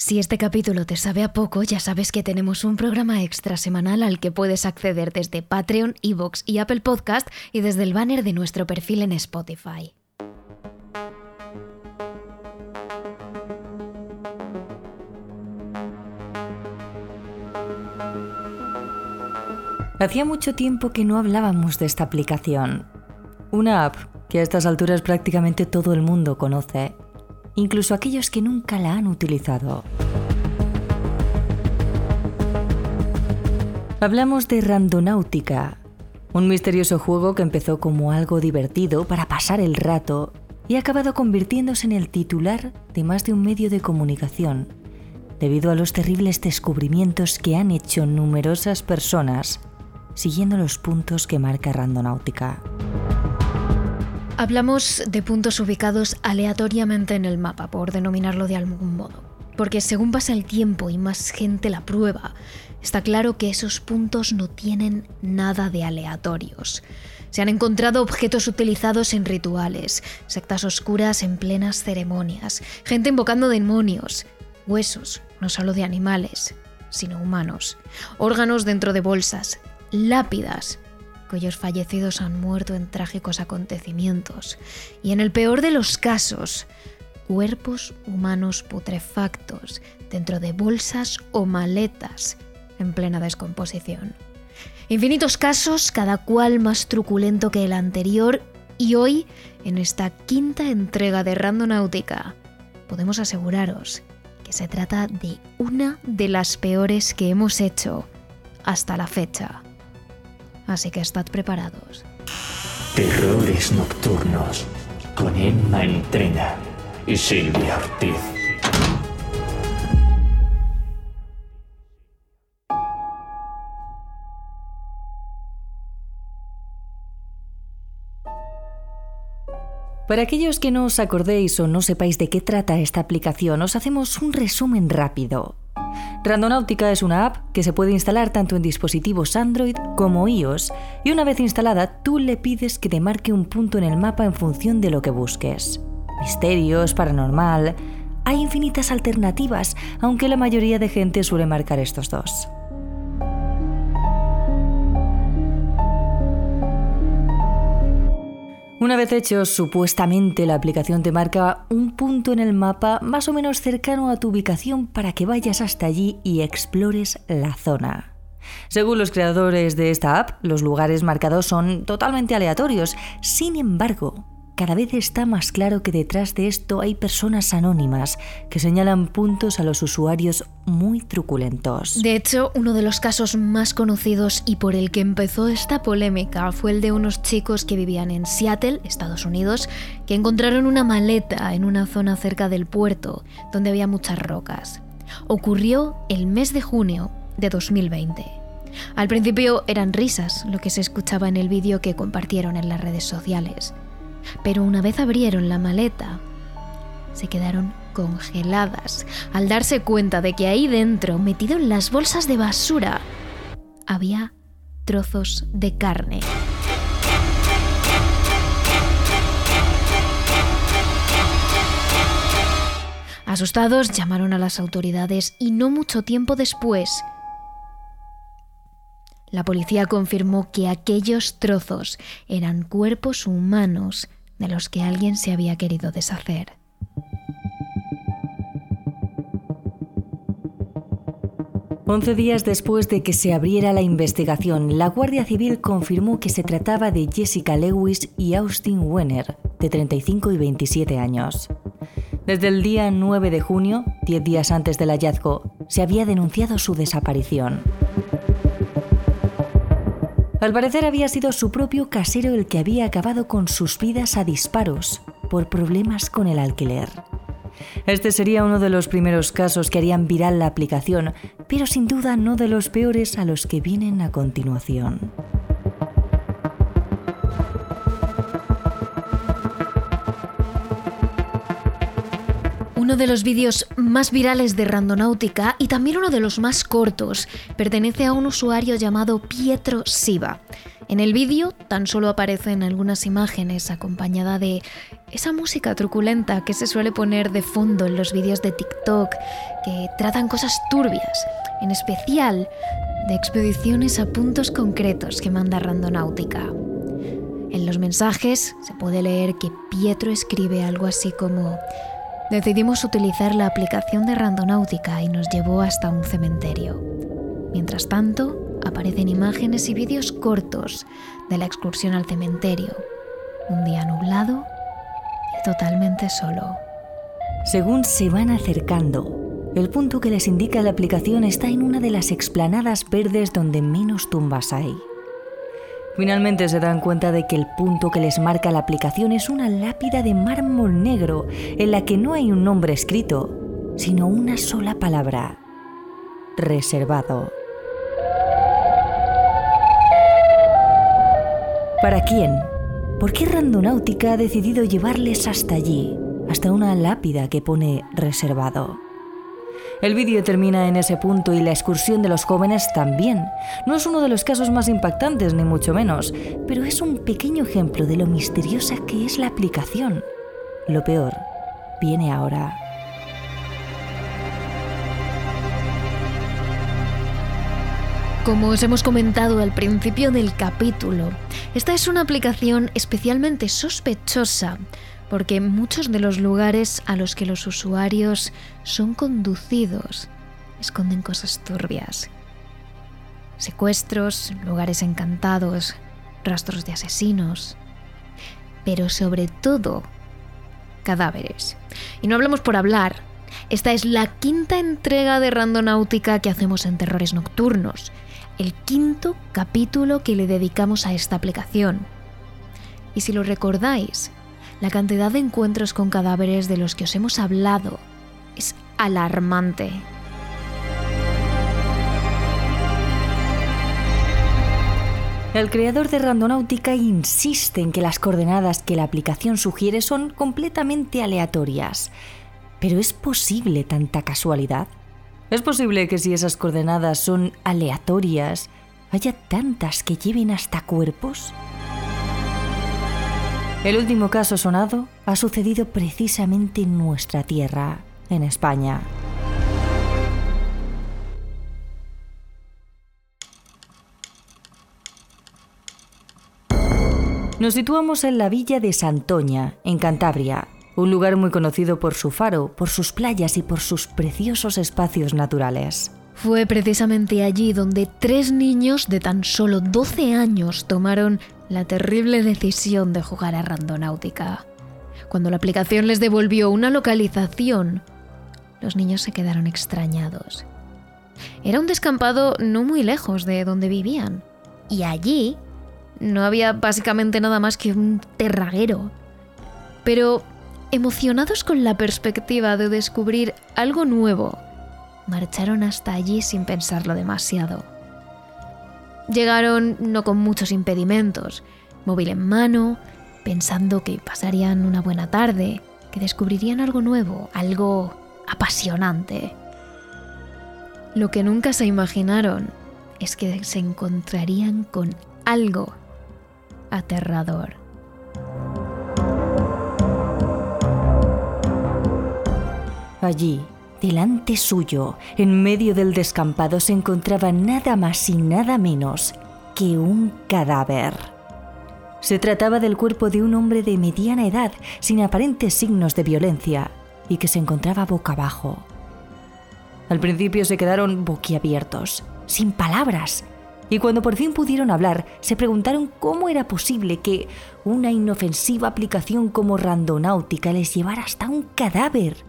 Si este capítulo te sabe a poco, ya sabes que tenemos un programa extra semanal al que puedes acceder desde Patreon, Evox y Apple Podcast y desde el banner de nuestro perfil en Spotify. Hacía mucho tiempo que no hablábamos de esta aplicación. Una app que a estas alturas prácticamente todo el mundo conoce incluso aquellos que nunca la han utilizado. Hablamos de Randonáutica, un misterioso juego que empezó como algo divertido para pasar el rato y ha acabado convirtiéndose en el titular de más de un medio de comunicación, debido a los terribles descubrimientos que han hecho numerosas personas siguiendo los puntos que marca Randonáutica. Hablamos de puntos ubicados aleatoriamente en el mapa, por denominarlo de algún modo. Porque según pasa el tiempo y más gente la prueba, está claro que esos puntos no tienen nada de aleatorios. Se han encontrado objetos utilizados en rituales, sectas oscuras en plenas ceremonias, gente invocando demonios, huesos, no solo de animales, sino humanos, órganos dentro de bolsas, lápidas, cuyos fallecidos han muerto en trágicos acontecimientos, y en el peor de los casos, cuerpos humanos putrefactos dentro de bolsas o maletas en plena descomposición. Infinitos casos, cada cual más truculento que el anterior, y hoy, en esta quinta entrega de Randonáutica, podemos aseguraros que se trata de una de las peores que hemos hecho hasta la fecha así que estad preparados. Terrores Nocturnos con Emma Entrena y Silvia Ortiz. Para aquellos que no os acordéis o no sepáis de qué trata esta aplicación, os hacemos un resumen rápido. Randonáutica es una app que se puede instalar tanto en dispositivos Android como iOS y una vez instalada tú le pides que te marque un punto en el mapa en función de lo que busques. Misterios, paranormal... Hay infinitas alternativas, aunque la mayoría de gente suele marcar estos dos. Una vez hecho, supuestamente la aplicación te marca un punto en el mapa más o menos cercano a tu ubicación para que vayas hasta allí y explores la zona. Según los creadores de esta app, los lugares marcados son totalmente aleatorios. Sin embargo, cada vez está más claro que detrás de esto hay personas anónimas que señalan puntos a los usuarios muy truculentos. De hecho, uno de los casos más conocidos y por el que empezó esta polémica fue el de unos chicos que vivían en Seattle, Estados Unidos, que encontraron una maleta en una zona cerca del puerto, donde había muchas rocas. Ocurrió el mes de junio de 2020. Al principio eran risas lo que se escuchaba en el vídeo que compartieron en las redes sociales pero una vez abrieron la maleta, se quedaron congeladas al darse cuenta de que ahí dentro, metido en las bolsas de basura, había trozos de carne. Asustados llamaron a las autoridades y no mucho tiempo después la policía confirmó que aquellos trozos eran cuerpos humanos de los que alguien se había querido deshacer. Once días después de que se abriera la investigación, la Guardia Civil confirmó que se trataba de Jessica Lewis y Austin Wenner, de 35 y 27 años. Desde el día 9 de junio, 10 días antes del hallazgo, se había denunciado su desaparición. Al parecer había sido su propio casero el que había acabado con sus vidas a disparos por problemas con el alquiler. Este sería uno de los primeros casos que harían viral la aplicación, pero sin duda no de los peores a los que vienen a continuación. Uno de los vídeos más virales de Randonáutica y también uno de los más cortos pertenece a un usuario llamado Pietro Siva. En el vídeo tan solo aparecen algunas imágenes acompañada de esa música truculenta que se suele poner de fondo en los vídeos de TikTok que tratan cosas turbias, en especial de expediciones a puntos concretos que manda Randonáutica. En los mensajes se puede leer que Pietro escribe algo así como Decidimos utilizar la aplicación de Randonáutica y nos llevó hasta un cementerio. Mientras tanto, aparecen imágenes y vídeos cortos de la excursión al cementerio. Un día nublado y totalmente solo. Según se van acercando, el punto que les indica la aplicación está en una de las explanadas verdes donde menos tumbas hay. Finalmente se dan cuenta de que el punto que les marca la aplicación es una lápida de mármol negro en la que no hay un nombre escrito, sino una sola palabra. Reservado. ¿Para quién? ¿Por qué Randonáutica ha decidido llevarles hasta allí, hasta una lápida que pone reservado? El vídeo termina en ese punto y la excursión de los jóvenes también. No es uno de los casos más impactantes, ni mucho menos, pero es un pequeño ejemplo de lo misteriosa que es la aplicación. Lo peor viene ahora. Como os hemos comentado al principio del capítulo, esta es una aplicación especialmente sospechosa porque muchos de los lugares a los que los usuarios son conducidos esconden cosas turbias. Secuestros, lugares encantados, rastros de asesinos, pero sobre todo cadáveres. Y no hablamos por hablar. Esta es la quinta entrega de Randonáutica que hacemos en Terrores Nocturnos, el quinto capítulo que le dedicamos a esta aplicación. Y si lo recordáis, la cantidad de encuentros con cadáveres de los que os hemos hablado es alarmante. El creador de Randonáutica insiste en que las coordenadas que la aplicación sugiere son completamente aleatorias. ¿Pero es posible tanta casualidad? ¿Es posible que si esas coordenadas son aleatorias, haya tantas que lleven hasta cuerpos? El último caso sonado ha sucedido precisamente en nuestra tierra, en España. Nos situamos en la villa de Santoña, en Cantabria, un lugar muy conocido por su faro, por sus playas y por sus preciosos espacios naturales. Fue precisamente allí donde tres niños de tan solo 12 años tomaron la terrible decisión de jugar a Randonáutica. Cuando la aplicación les devolvió una localización, los niños se quedaron extrañados. Era un descampado no muy lejos de donde vivían, y allí no había básicamente nada más que un terraguero. Pero, emocionados con la perspectiva de descubrir algo nuevo, marcharon hasta allí sin pensarlo demasiado. Llegaron no con muchos impedimentos, móvil en mano, pensando que pasarían una buena tarde, que descubrirían algo nuevo, algo apasionante. Lo que nunca se imaginaron es que se encontrarían con algo aterrador. Allí, Delante suyo, en medio del descampado, se encontraba nada más y nada menos que un cadáver. Se trataba del cuerpo de un hombre de mediana edad, sin aparentes signos de violencia, y que se encontraba boca abajo. Al principio se quedaron boquiabiertos, sin palabras, y cuando por fin pudieron hablar, se preguntaron cómo era posible que una inofensiva aplicación como Randonáutica les llevara hasta un cadáver.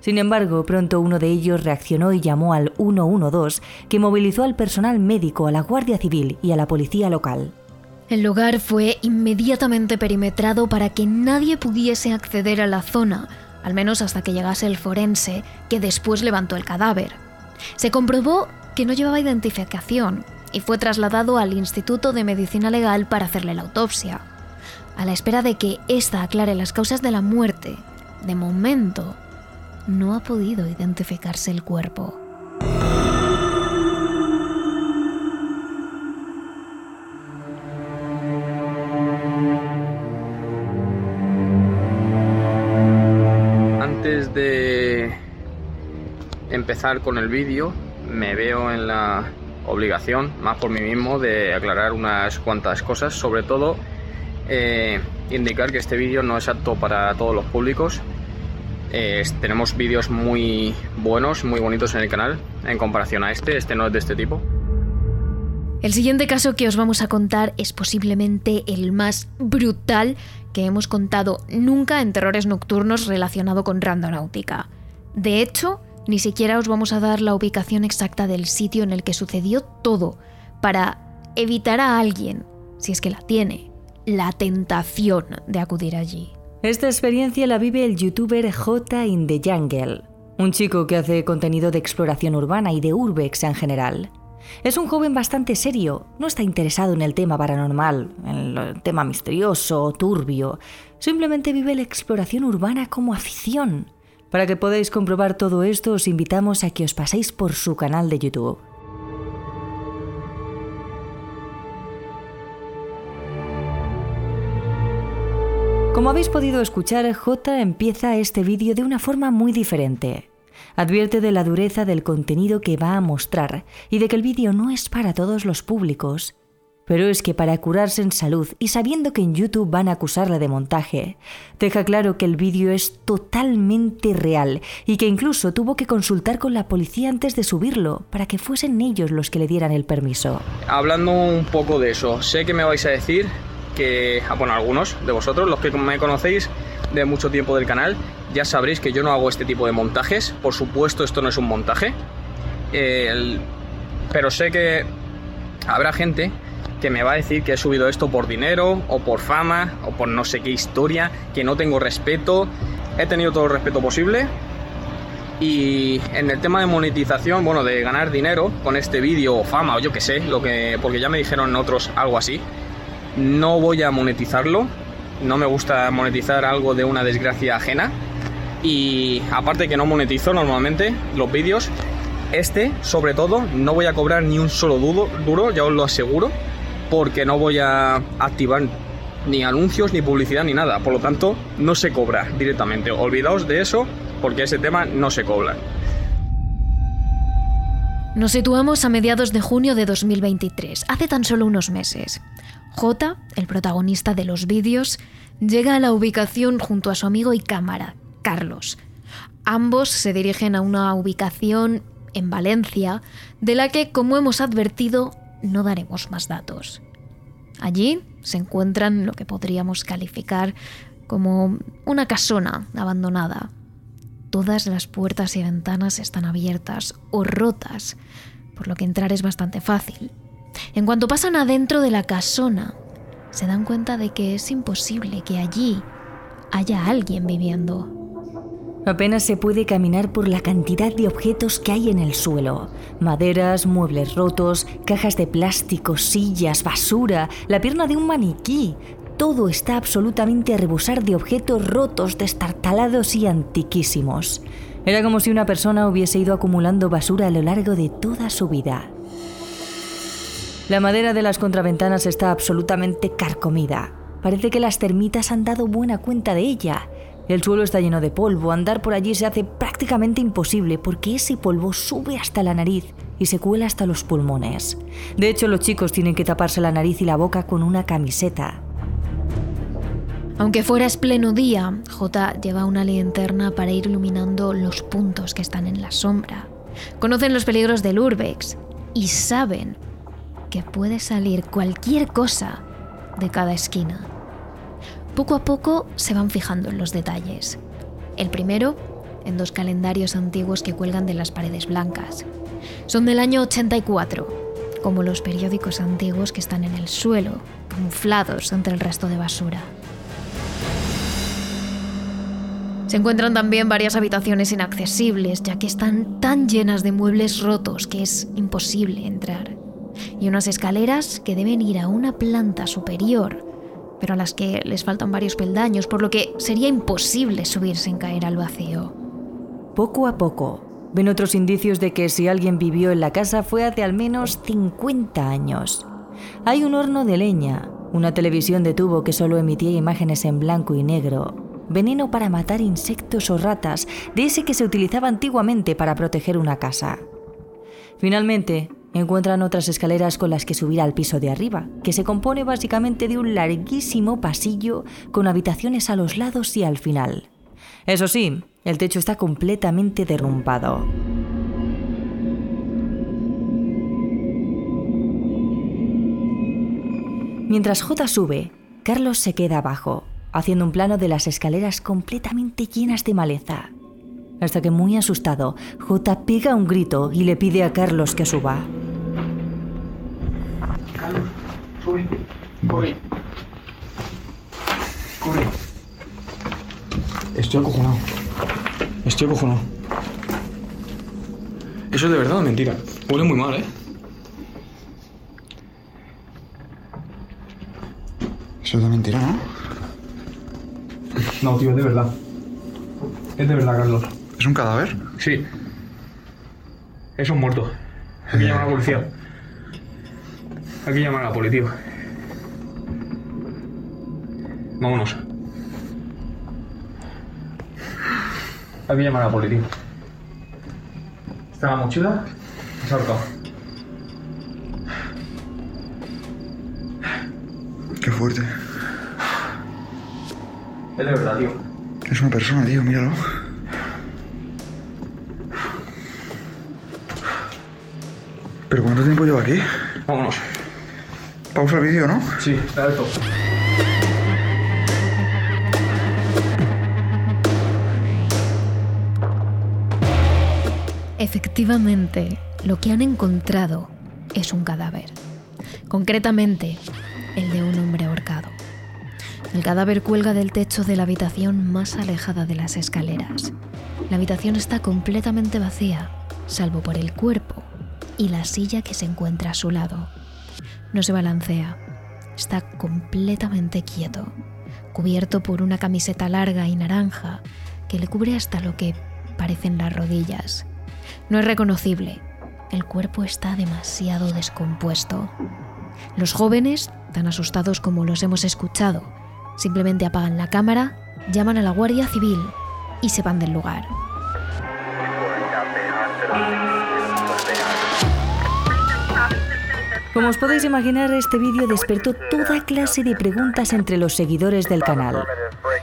Sin embargo, pronto uno de ellos reaccionó y llamó al 112, que movilizó al personal médico, a la Guardia Civil y a la policía local. El lugar fue inmediatamente perimetrado para que nadie pudiese acceder a la zona, al menos hasta que llegase el forense, que después levantó el cadáver. Se comprobó que no llevaba identificación y fue trasladado al Instituto de Medicina Legal para hacerle la autopsia. A la espera de que ésta aclare las causas de la muerte, de momento no ha podido identificarse el cuerpo. Antes de empezar con el vídeo, me veo en la obligación, más por mí mismo, de aclarar unas cuantas cosas, sobre todo eh, indicar que este vídeo no es apto para todos los públicos. Eh, tenemos vídeos muy buenos, muy bonitos en el canal en comparación a este. Este no es de este tipo. El siguiente caso que os vamos a contar es posiblemente el más brutal que hemos contado nunca en terrores nocturnos relacionado con randonáutica. De hecho, ni siquiera os vamos a dar la ubicación exacta del sitio en el que sucedió todo, para evitar a alguien, si es que la tiene, la tentación de acudir allí. Esta experiencia la vive el youtuber J in the Jungle, un chico que hace contenido de exploración urbana y de urbex en general. Es un joven bastante serio, no está interesado en el tema paranormal, en el tema misterioso, turbio, simplemente vive la exploración urbana como afición. Para que podáis comprobar todo esto os invitamos a que os paséis por su canal de YouTube. Como habéis podido escuchar, J empieza este vídeo de una forma muy diferente. Advierte de la dureza del contenido que va a mostrar y de que el vídeo no es para todos los públicos. Pero es que para curarse en salud y sabiendo que en YouTube van a acusarle de montaje, deja claro que el vídeo es totalmente real y que incluso tuvo que consultar con la policía antes de subirlo para que fuesen ellos los que le dieran el permiso. Hablando un poco de eso, sé que me vais a decir que, ah, bueno, algunos de vosotros, los que me conocéis de mucho tiempo del canal, ya sabréis que yo no hago este tipo de montajes. Por supuesto, esto no es un montaje. pero sé que habrá gente que me va a decir que he subido esto por dinero o por fama o por no sé qué historia, que no tengo respeto. He tenido todo el respeto posible. Y en el tema de monetización, bueno, de ganar dinero con este vídeo o fama o yo qué sé, lo que porque ya me dijeron otros algo así. No voy a monetizarlo. No me gusta monetizar algo de una desgracia ajena. Y aparte que no monetizo normalmente los vídeos, este, sobre todo, no voy a cobrar ni un solo duro, duro, ya os lo aseguro, porque no voy a activar ni anuncios, ni publicidad, ni nada. Por lo tanto, no se cobra directamente. Olvidaos de eso, porque ese tema no se cobra. Nos situamos a mediados de junio de 2023, hace tan solo unos meses. J, el protagonista de los vídeos, llega a la ubicación junto a su amigo y cámara, Carlos. Ambos se dirigen a una ubicación en Valencia, de la que, como hemos advertido, no daremos más datos. Allí se encuentran lo que podríamos calificar como una casona abandonada. Todas las puertas y ventanas están abiertas o rotas, por lo que entrar es bastante fácil. En cuanto pasan adentro de la casona, se dan cuenta de que es imposible que allí haya alguien viviendo. Apenas se puede caminar por la cantidad de objetos que hay en el suelo. Maderas, muebles rotos, cajas de plástico, sillas, basura, la pierna de un maniquí. Todo está absolutamente a rebosar de objetos rotos, destartalados y antiquísimos. Era como si una persona hubiese ido acumulando basura a lo largo de toda su vida. La madera de las contraventanas está absolutamente carcomida. Parece que las termitas han dado buena cuenta de ella. El suelo está lleno de polvo, andar por allí se hace prácticamente imposible porque ese polvo sube hasta la nariz y se cuela hasta los pulmones. De hecho, los chicos tienen que taparse la nariz y la boca con una camiseta. Aunque fuera es pleno día, J lleva una linterna para ir iluminando los puntos que están en la sombra. Conocen los peligros del urbex y saben que puede salir cualquier cosa de cada esquina. Poco a poco se van fijando en los detalles. El primero, en dos calendarios antiguos que cuelgan de las paredes blancas. Son del año 84, como los periódicos antiguos que están en el suelo, camuflados entre el resto de basura. Se encuentran también varias habitaciones inaccesibles, ya que están tan llenas de muebles rotos que es imposible entrar y unas escaleras que deben ir a una planta superior, pero a las que les faltan varios peldaños, por lo que sería imposible subir sin caer al vacío. Poco a poco, ven otros indicios de que si alguien vivió en la casa fue hace al menos 50 años. Hay un horno de leña, una televisión de tubo que solo emitía imágenes en blanco y negro, veneno para matar insectos o ratas, de ese que se utilizaba antiguamente para proteger una casa. Finalmente, encuentran otras escaleras con las que subir al piso de arriba, que se compone básicamente de un larguísimo pasillo con habitaciones a los lados y al final. Eso sí, el techo está completamente derrumbado. Mientras J sube, Carlos se queda abajo, haciendo un plano de las escaleras completamente llenas de maleza. Hasta que muy asustado, J pega un grito y le pide a Carlos que suba. Carlos, sube, corre. Corre. Estoy acojonado. Estoy acojonado. Eso es de verdad o mentira. Huele muy mal, ¿eh? Eso es de mentira, ¿no? No, tío, es de verdad. Es de verdad, Carlos. ¿Es un cadáver? Sí. Es un muerto. Hay que llamar a la policía. Hay que llamar a la policía. Vámonos. Hay que llamar a la policía. Está la mochila. Se ha ahorcado. Qué fuerte. Es de verdad, tío. Es una persona, tío, míralo. ¿Pero cuánto tiempo lleva aquí? Vámonos. Pausa el vídeo, ¿no? Sí, está alto. Efectivamente, lo que han encontrado es un cadáver. Concretamente, el de un hombre ahorcado. El cadáver cuelga del techo de la habitación más alejada de las escaleras. La habitación está completamente vacía, salvo por el cuerpo y la silla que se encuentra a su lado. No se balancea, está completamente quieto, cubierto por una camiseta larga y naranja que le cubre hasta lo que parecen las rodillas. No es reconocible, el cuerpo está demasiado descompuesto. Los jóvenes, tan asustados como los hemos escuchado, simplemente apagan la cámara, llaman a la Guardia Civil y se van del lugar. Como os podéis imaginar, este vídeo despertó toda clase de preguntas entre los seguidores del canal.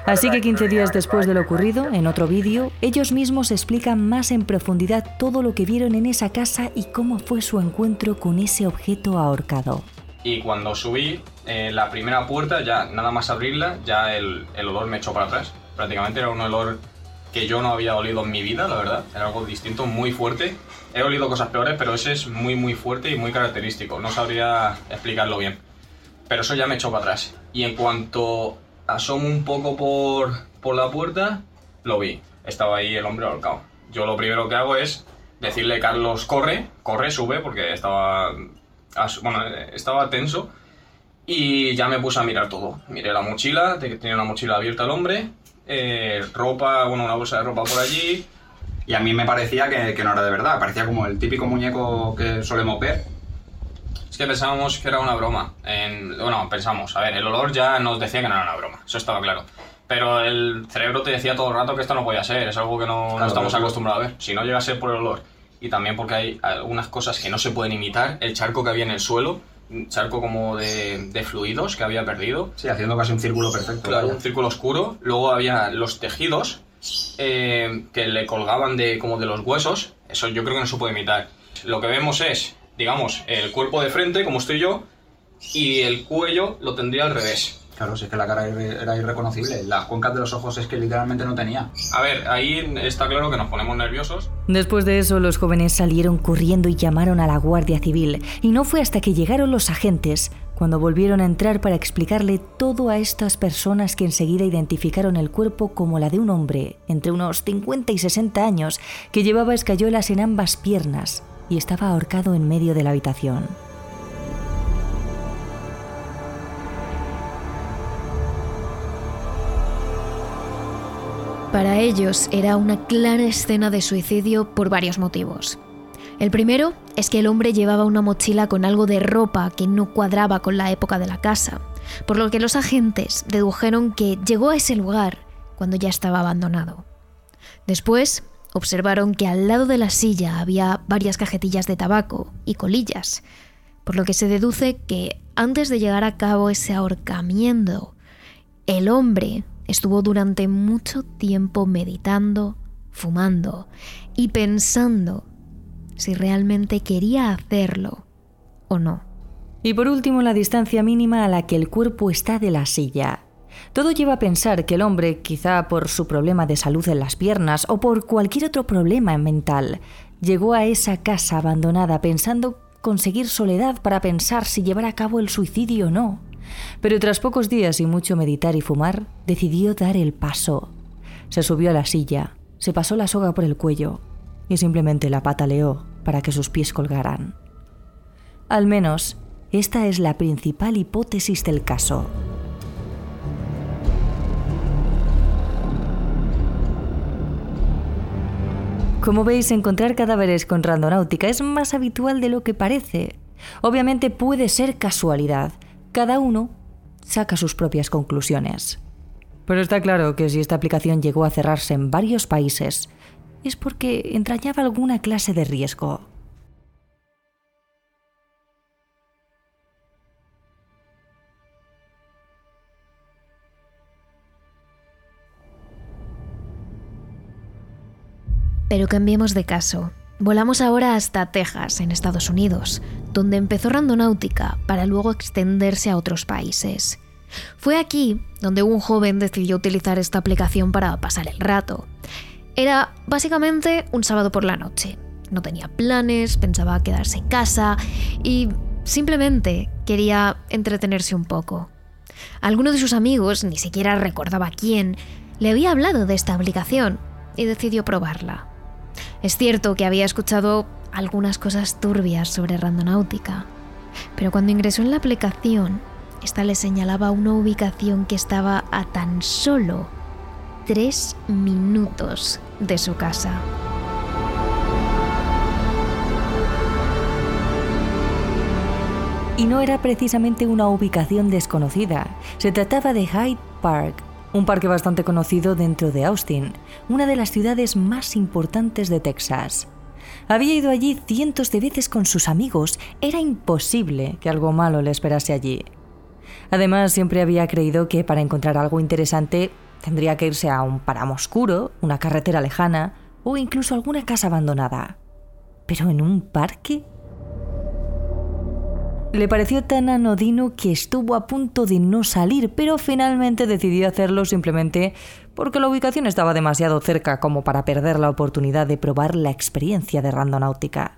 Así que 15 días después de lo ocurrido, en otro vídeo, ellos mismos explican más en profundidad todo lo que vieron en esa casa y cómo fue su encuentro con ese objeto ahorcado. Y cuando subí eh, la primera puerta, ya nada más abrirla, ya el, el olor me echó para atrás. Prácticamente era un olor que yo no había olido en mi vida, la verdad. Era algo distinto, muy fuerte. He olido cosas peores, pero ese es muy, muy fuerte y muy característico. No sabría explicarlo bien. Pero eso ya me echó para atrás. Y en cuanto asomo un poco por, por la puerta, lo vi. Estaba ahí el hombre ahorcado. Yo lo primero que hago es decirle, Carlos, corre, corre, sube, porque estaba, bueno, estaba tenso. Y ya me puse a mirar todo. Miré la mochila, te- tenía una mochila abierta el hombre, eh, ropa, bueno, una bolsa de ropa por allí. Y a mí me parecía que, que no era de verdad, parecía como el típico muñeco que solemos ver. Es que pensábamos que era una broma. En- bueno, pensamos, a ver, el olor ya nos decía que no era una broma, eso estaba claro. Pero el cerebro te decía todo el rato que esto no podía ser, es algo que no, no Claro, estamos pero- acostumbrados a ver. Si no llega a ser por el olor, y también porque hay algunas cosas que no se pueden imitar, el charco que había en el suelo, un charco como de, de fluidos que había perdido, Sí, haciendo casi un círculo perfecto. Claro, vaya. un círculo oscuro. Luego había los tejidos eh, que le colgaban de como de los huesos. Eso yo creo que no se puede imitar. Lo que vemos es, digamos, el cuerpo de frente, como estoy yo, y el cuello lo tendría al revés. Claro, si es que la cara era era irreconocible. Las cuencas de los ojos es que literalmente no tenía. A ver, ahí está claro que nos ponemos nerviosos. Después de eso, los jóvenes salieron corriendo y llamaron a la Guardia Civil, y no fue hasta que llegaron los agentes cuando volvieron a entrar para explicarle todo a estas personas que enseguida identificaron el cuerpo como la de un hombre entre unos 50 y 60 años que llevaba escayolas en ambas piernas y estaba ahorcado en medio de la habitación. Para ellos era una clara escena de suicidio por varios motivos. El primero es que el hombre llevaba una mochila con algo de ropa que no cuadraba con la época de la casa, por lo que los agentes dedujeron que llegó a ese lugar cuando ya estaba abandonado. Después, observaron que al lado de la silla había varias cajetillas de tabaco y colillas, por lo que se deduce que antes de llegar a cabo ese ahorcamiento, el hombre estuvo durante mucho tiempo meditando, fumando y pensando si realmente quería hacerlo o no. Y por último, la distancia mínima a la que el cuerpo está de la silla. Todo lleva a pensar que el hombre, quizá por su problema de salud en las piernas o por cualquier otro problema mental, llegó a esa casa abandonada pensando conseguir soledad para pensar si llevar a cabo el suicidio o no. Pero tras pocos días y mucho meditar y fumar, decidió dar el paso. Se subió a la silla, se pasó la soga por el cuello y simplemente la pataleó para que sus pies colgaran. Al menos, esta es la principal hipótesis del caso. Como veis, encontrar cadáveres con randonáutica es más habitual de lo que parece. Obviamente puede ser casualidad. Cada uno saca sus propias conclusiones. Pero está claro que si esta aplicación llegó a cerrarse en varios países, es porque entrañaba alguna clase de riesgo. Pero cambiemos de caso. Volamos ahora hasta Texas, en Estados Unidos, donde empezó Randonáutica para luego extenderse a otros países. Fue aquí donde un joven decidió utilizar esta aplicación para pasar el rato. Era básicamente un sábado por la noche. No tenía planes, pensaba quedarse en casa y simplemente quería entretenerse un poco. Alguno de sus amigos, ni siquiera recordaba quién, le había hablado de esta aplicación y decidió probarla. Es cierto que había escuchado algunas cosas turbias sobre randonáutica, pero cuando ingresó en la aplicación, esta le señalaba una ubicación que estaba a tan solo tres minutos de su casa. Y no era precisamente una ubicación desconocida, se trataba de Hyde Park, un parque bastante conocido dentro de Austin, una de las ciudades más importantes de Texas. Había ido allí cientos de veces con sus amigos, era imposible que algo malo le esperase allí. Además, siempre había creído que para encontrar algo interesante tendría que irse a un páramo oscuro, una carretera lejana o incluso alguna casa abandonada. Pero en un parque le pareció tan anodino que estuvo a punto de no salir, pero finalmente decidió hacerlo simplemente porque la ubicación estaba demasiado cerca como para perder la oportunidad de probar la experiencia de randonáutica.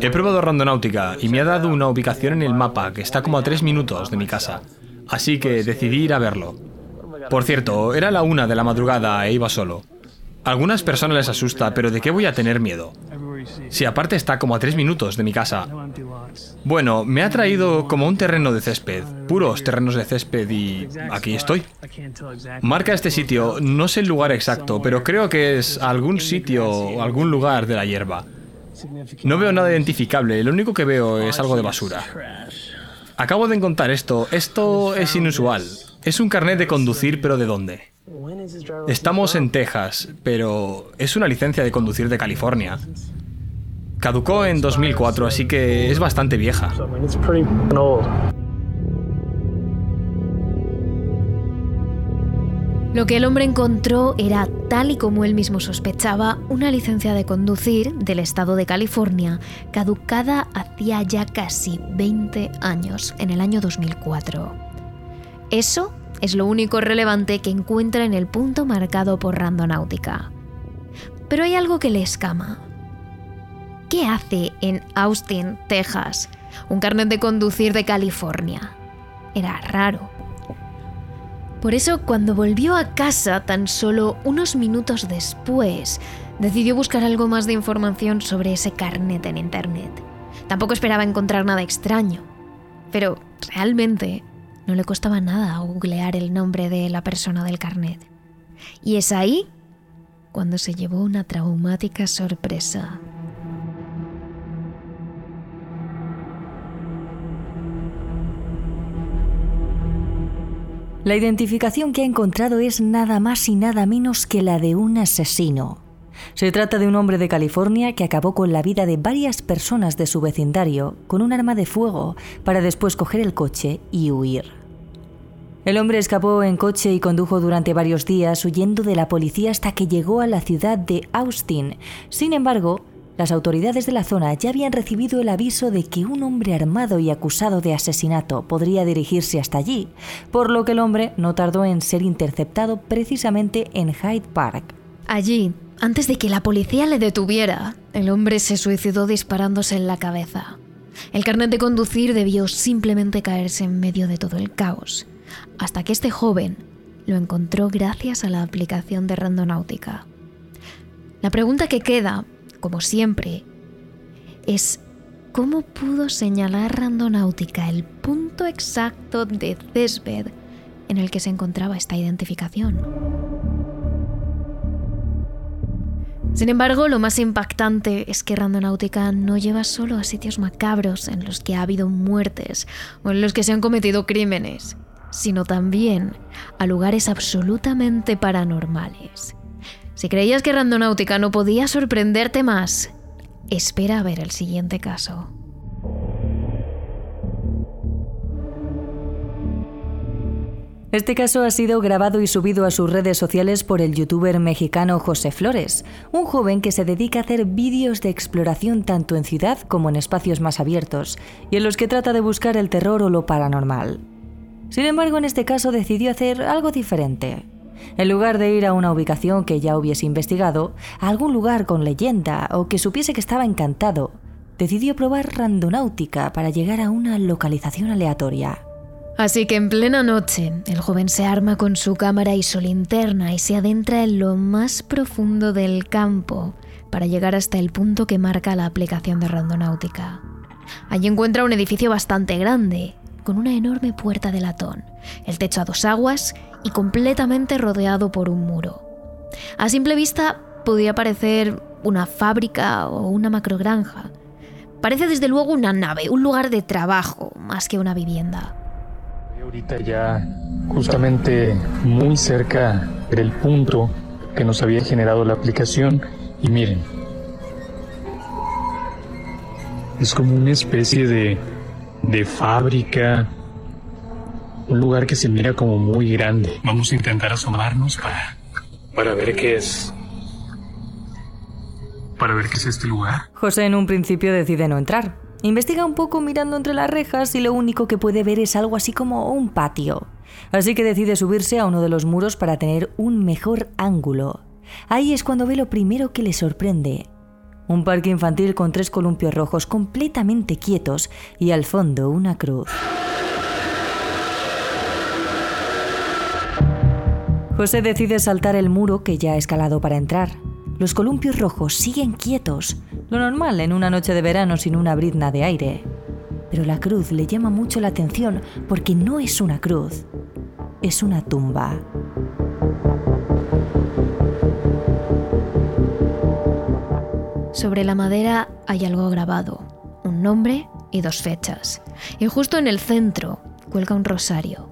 He probado randonáutica y me ha dado una ubicación en el mapa que está como a tres minutos de mi casa, así que decidí ir a verlo. Por cierto, era la una de la madrugada e iba solo algunas personas les asusta, pero ¿de qué voy a tener miedo? Si aparte está como a tres minutos de mi casa. Bueno, me ha traído como un terreno de césped, puros terrenos de césped y aquí estoy. Marca este sitio, no sé el lugar exacto, pero creo que es algún sitio o algún lugar de la hierba. No veo nada identificable, lo único que veo es algo de basura. Acabo de encontrar esto, esto es inusual. Es un carnet de conducir, pero ¿de dónde? Estamos en Texas, pero es una licencia de conducir de California. Caducó en 2004, así que es bastante vieja. Lo que el hombre encontró era, tal y como él mismo sospechaba, una licencia de conducir del estado de California, caducada hacía ya casi 20 años, en el año 2004. Eso es lo único relevante que encuentra en el punto marcado por Randonáutica. Pero hay algo que le escama. ¿Qué hace en Austin, Texas, un carnet de conducir de California? Era raro. Por eso, cuando volvió a casa tan solo unos minutos después, decidió buscar algo más de información sobre ese carnet en Internet. Tampoco esperaba encontrar nada extraño, pero realmente no le costaba nada googlear el nombre de la persona del carnet. Y es ahí cuando se llevó una traumática sorpresa. La identificación que ha encontrado es nada más y nada menos que la de un asesino. Se trata de un hombre de California que acabó con la vida de varias personas de su vecindario con un arma de fuego para después coger el coche y huir. El hombre escapó en coche y condujo durante varios días huyendo de la policía hasta que llegó a la ciudad de Austin. Sin embargo, las autoridades de la zona ya habían recibido el aviso de que un hombre armado y acusado de asesinato podría dirigirse hasta allí, por lo que el hombre no tardó en ser interceptado precisamente en Hyde Park. Allí, antes de que la policía le detuviera, el hombre se suicidó disparándose en la cabeza. El carnet de conducir debió simplemente caerse en medio de todo el caos, hasta que este joven lo encontró gracias a la aplicación de Randonáutica. La pregunta que queda como siempre, es cómo pudo señalar Randonáutica el punto exacto de césped en el que se encontraba esta identificación. Sin embargo, lo más impactante es que Randonáutica no lleva solo a sitios macabros en los que ha habido muertes o en los que se han cometido crímenes, sino también a lugares absolutamente paranormales. Si creías que Randonáutica no podía sorprenderte más, espera a ver el siguiente caso. Este caso ha sido grabado y subido a sus redes sociales por el youtuber mexicano José Flores, un joven que se dedica a hacer vídeos de exploración tanto en ciudad como en espacios más abiertos, y en los que trata de buscar el terror o lo paranormal. Sin embargo, en este caso decidió hacer algo diferente. En lugar de ir a una ubicación que ya hubiese investigado, a algún lugar con leyenda o que supiese que estaba encantado, decidió probar randonáutica para llegar a una localización aleatoria. Así que en plena noche, el joven se arma con su cámara y su linterna y se adentra en lo más profundo del campo para llegar hasta el punto que marca la aplicación de randonáutica. Allí encuentra un edificio bastante grande, con una enorme puerta de latón, el techo a dos aguas y completamente rodeado por un muro. A simple vista podría parecer una fábrica o una macrogranja. Parece desde luego una nave, un lugar de trabajo, más que una vivienda. Ahorita ya justamente muy cerca del punto que nos había generado la aplicación y miren, es como una especie de, de fábrica, un lugar que se mira como muy grande. Vamos a intentar asomarnos para, para ver qué es. Para ver qué es este lugar. José en un principio decide no entrar. Investiga un poco mirando entre las rejas y lo único que puede ver es algo así como un patio. Así que decide subirse a uno de los muros para tener un mejor ángulo. Ahí es cuando ve lo primero que le sorprende. Un parque infantil con tres columpios rojos completamente quietos y al fondo una cruz. José decide saltar el muro que ya ha escalado para entrar. Los columpios rojos siguen quietos, lo normal en una noche de verano sin una brizna de aire. Pero la cruz le llama mucho la atención porque no es una cruz, es una tumba. Sobre la madera hay algo grabado, un nombre y dos fechas. Y justo en el centro cuelga un rosario.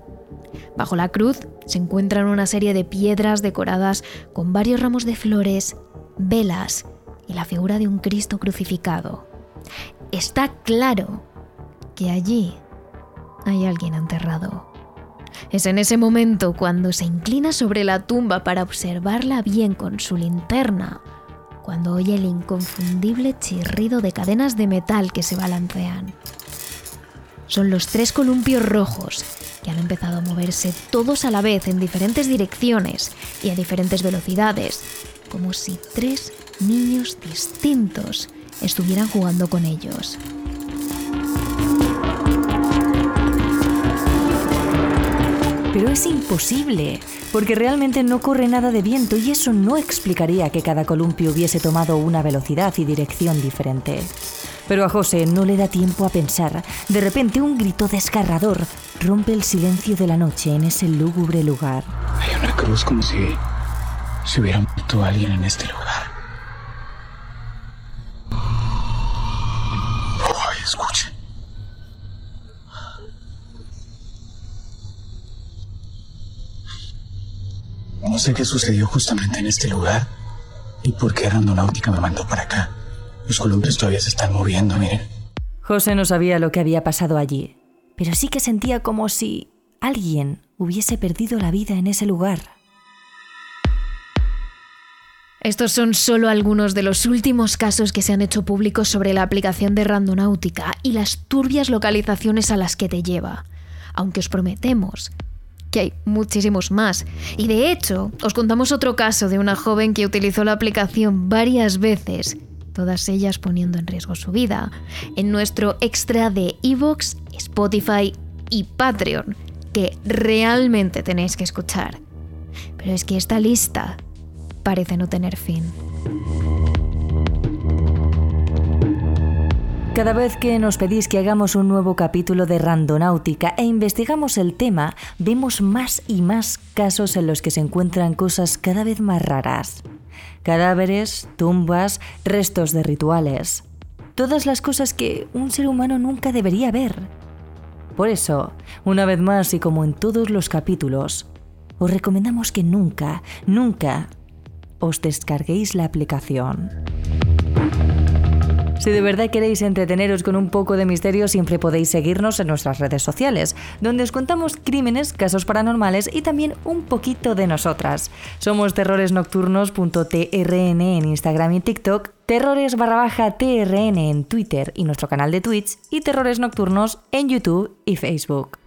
Bajo la cruz se encuentran una serie de piedras decoradas con varios ramos de flores, velas y la figura de un Cristo crucificado. Está claro que allí hay alguien enterrado. Es en ese momento cuando se inclina sobre la tumba para observarla bien con su linterna, cuando oye el inconfundible chirrido de cadenas de metal que se balancean. Son los tres columpios rojos que han empezado a moverse todos a la vez en diferentes direcciones y a diferentes velocidades, como si tres niños distintos estuvieran jugando con ellos. Pero es imposible, porque realmente no corre nada de viento y eso no explicaría que cada columpio hubiese tomado una velocidad y dirección diferente. Pero a José no le da tiempo a pensar. De repente un grito desgarrador rompe el silencio de la noche en ese lúgubre lugar. Hay una cruz como si se hubiera muerto alguien en este lugar. No sé qué sucedió justamente en este lugar y por qué Randonáutica me mandó para acá. Los columpios todavía se están moviendo, miren. José no sabía lo que había pasado allí, pero sí que sentía como si alguien hubiese perdido la vida en ese lugar. Estos son solo algunos de los últimos casos que se han hecho públicos sobre la aplicación de Randonáutica y las turbias localizaciones a las que te lleva. Aunque os prometemos que hay muchísimos más. Y de hecho, os contamos otro caso de una joven que utilizó la aplicación varias veces, todas ellas poniendo en riesgo su vida, en nuestro extra de Evox, Spotify y Patreon, que realmente tenéis que escuchar. Pero es que esta lista parece no tener fin. Cada vez que nos pedís que hagamos un nuevo capítulo de Randonáutica e investigamos el tema, vemos más y más casos en los que se encuentran cosas cada vez más raras. Cadáveres, tumbas, restos de rituales. Todas las cosas que un ser humano nunca debería ver. Por eso, una vez más y como en todos los capítulos, os recomendamos que nunca, nunca os descarguéis la aplicación. Si de verdad queréis entreteneros con un poco de misterio, siempre podéis seguirnos en nuestras redes sociales, donde os contamos crímenes, casos paranormales y también un poquito de nosotras. Somos terroresnocturnos.trn en Instagram y TikTok, terrores barra baja trn en Twitter y nuestro canal de Twitch, y terrores nocturnos en YouTube y Facebook.